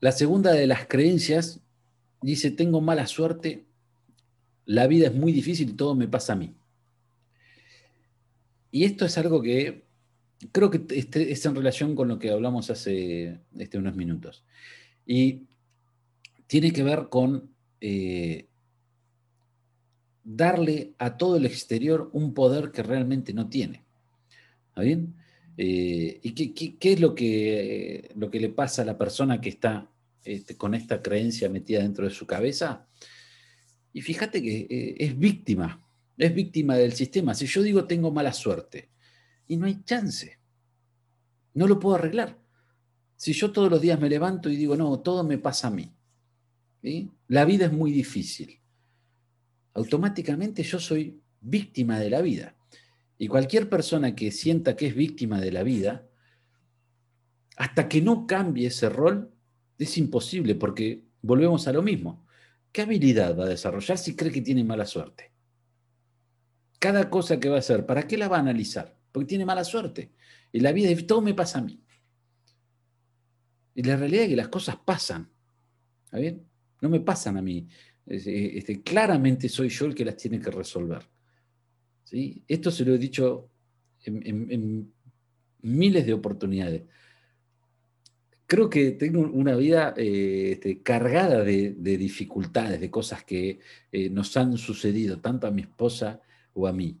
La segunda de las creencias dice, tengo mala suerte, la vida es muy difícil y todo me pasa a mí. Y esto es algo que creo que este, es en relación con lo que hablamos hace este, unos minutos. Y tiene que ver con eh, darle a todo el exterior un poder que realmente no tiene. ¿Está bien? Eh, ¿Y qué, es lo que, lo que le pasa a la persona que está este, con esta creencia metida dentro de su cabeza? Y fíjate que eh, es víctima, es víctima del sistema. Si yo digo tengo mala suerte, y no hay chance, no lo puedo arreglar. Si yo todos los días me levanto y digo, no, todo me pasa a mí, la vida es muy difícil, automáticamente yo soy víctima de la vida. Y cualquier persona que sienta que es víctima de la vida, hasta que no cambie ese rol, es imposible, porque volvemos a lo mismo. ¿Qué habilidad va a desarrollar si cree que tiene mala suerte? Cada cosa que va a hacer, ¿para qué la va a analizar? Porque tiene mala suerte. Y la vida, todo me pasa a mí. Y la realidad es que las cosas pasan. ¿Está bien? No me pasan a mí. Este, claramente soy yo el que las tiene que resolver. ¿Sí? Esto se lo he dicho en, miles de oportunidades. Creo que tengo una vida eh, este, cargada de, dificultades, de cosas que eh, nos han sucedido, tanto a mi esposa o a mí.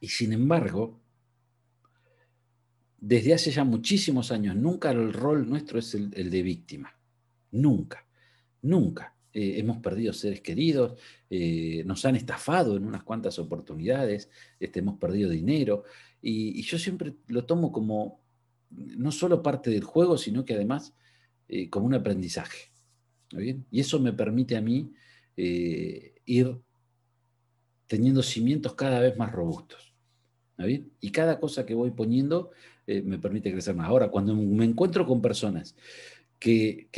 Y sin embargo, desde hace ya muchísimos años, nunca el rol nuestro es el, de víctima. Nunca, nunca. Eh, hemos perdido seres queridos, nos han estafado en unas cuantas oportunidades, este, hemos perdido dinero. Y, yo siempre lo tomo como no solo parte del juego, sino que además eh, como un aprendizaje. Y eso me permite a mí ir teniendo cimientos cada vez más robustos. Y cada cosa que voy poniendo eh, me permite crecer más. Ahora, cuando me encuentro con personas que,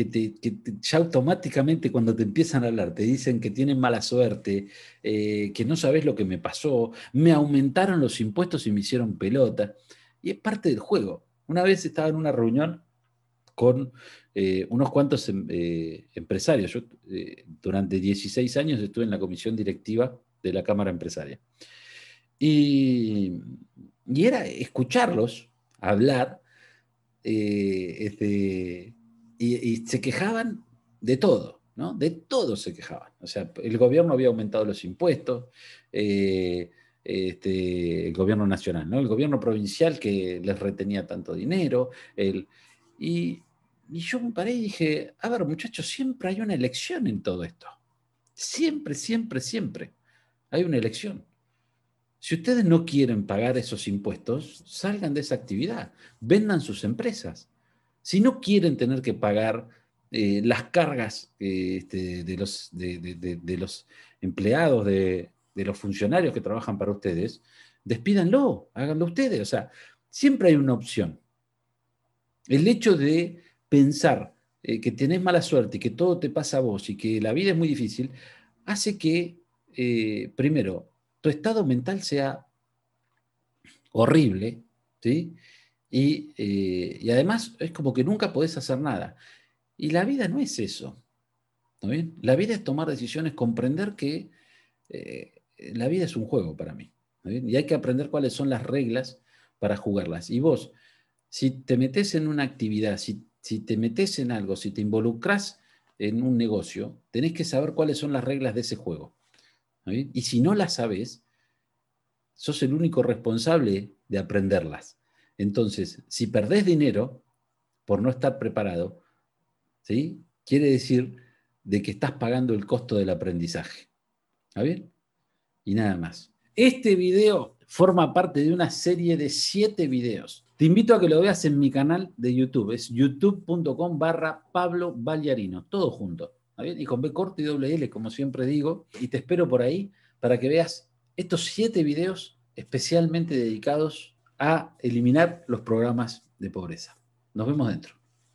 ya automáticamente cuando te empiezan a hablar te dicen que tienen mala suerte, eh, que no sabes lo que me pasó, me aumentaron los impuestos y me hicieron pelota. Y es parte del juego. Una vez estaba en una reunión con eh, unos cuantos em, empresarios. Yo durante 16 años estuve en la comisión directiva de la Cámara Empresaria. Y, y era escucharlos hablar, eh, este, y, se quejaban de todo, ¿no? De todo se quejaban. O sea, el gobierno había aumentado los impuestos, eh, este, el gobierno nacional, ¿no? El gobierno provincial que les retenía tanto dinero, y yo me paré y dije, a ver muchachos, siempre hay una elección en todo esto. Siempre, siempre, siempre hay una elección. Si ustedes no quieren pagar esos impuestos, salgan de esa actividad, vendan sus empresas. Si no quieren tener que pagar eh, las cargas eh, este, de, los, de, los, empleados, de, los funcionarios que trabajan para ustedes, despídanlo, háganlo ustedes. O sea, siempre hay una opción. El hecho de pensar eh, que tenés mala suerte y que todo te pasa a vos y que la vida es muy difícil, hace que, primero, tu estado mental sea horrible, ¿sí? Eh, y, además es como que nunca podés hacer nada. Y la vida no es eso. ¿no bien? La vida es tomar decisiones, comprender que eh, la vida es un juego para mí. Y hay que aprender cuáles son las reglas para jugarlas. Y vos, si te metes en una actividad, si, te metes en algo, si te involucras en un negocio, tenés que saber cuáles son las reglas de ese juego. Y si no las sabes, sos el único responsable de aprenderlas. Entonces, si perdés dinero por no estar preparado, ¿sí? quiere decir de que estás pagando el costo del aprendizaje. ¿Está bien? Y nada más. Este video forma parte de una serie de siete videos. Te invito a que lo veas en mi canal de YouTube. Es youtube.com barra Pablo Vallarino. Todo junto y con B corto y doble L, como siempre digo, y te espero por ahí para que veas estos siete videos especialmente dedicados a eliminar los programas de pobreza. Nos vemos dentro.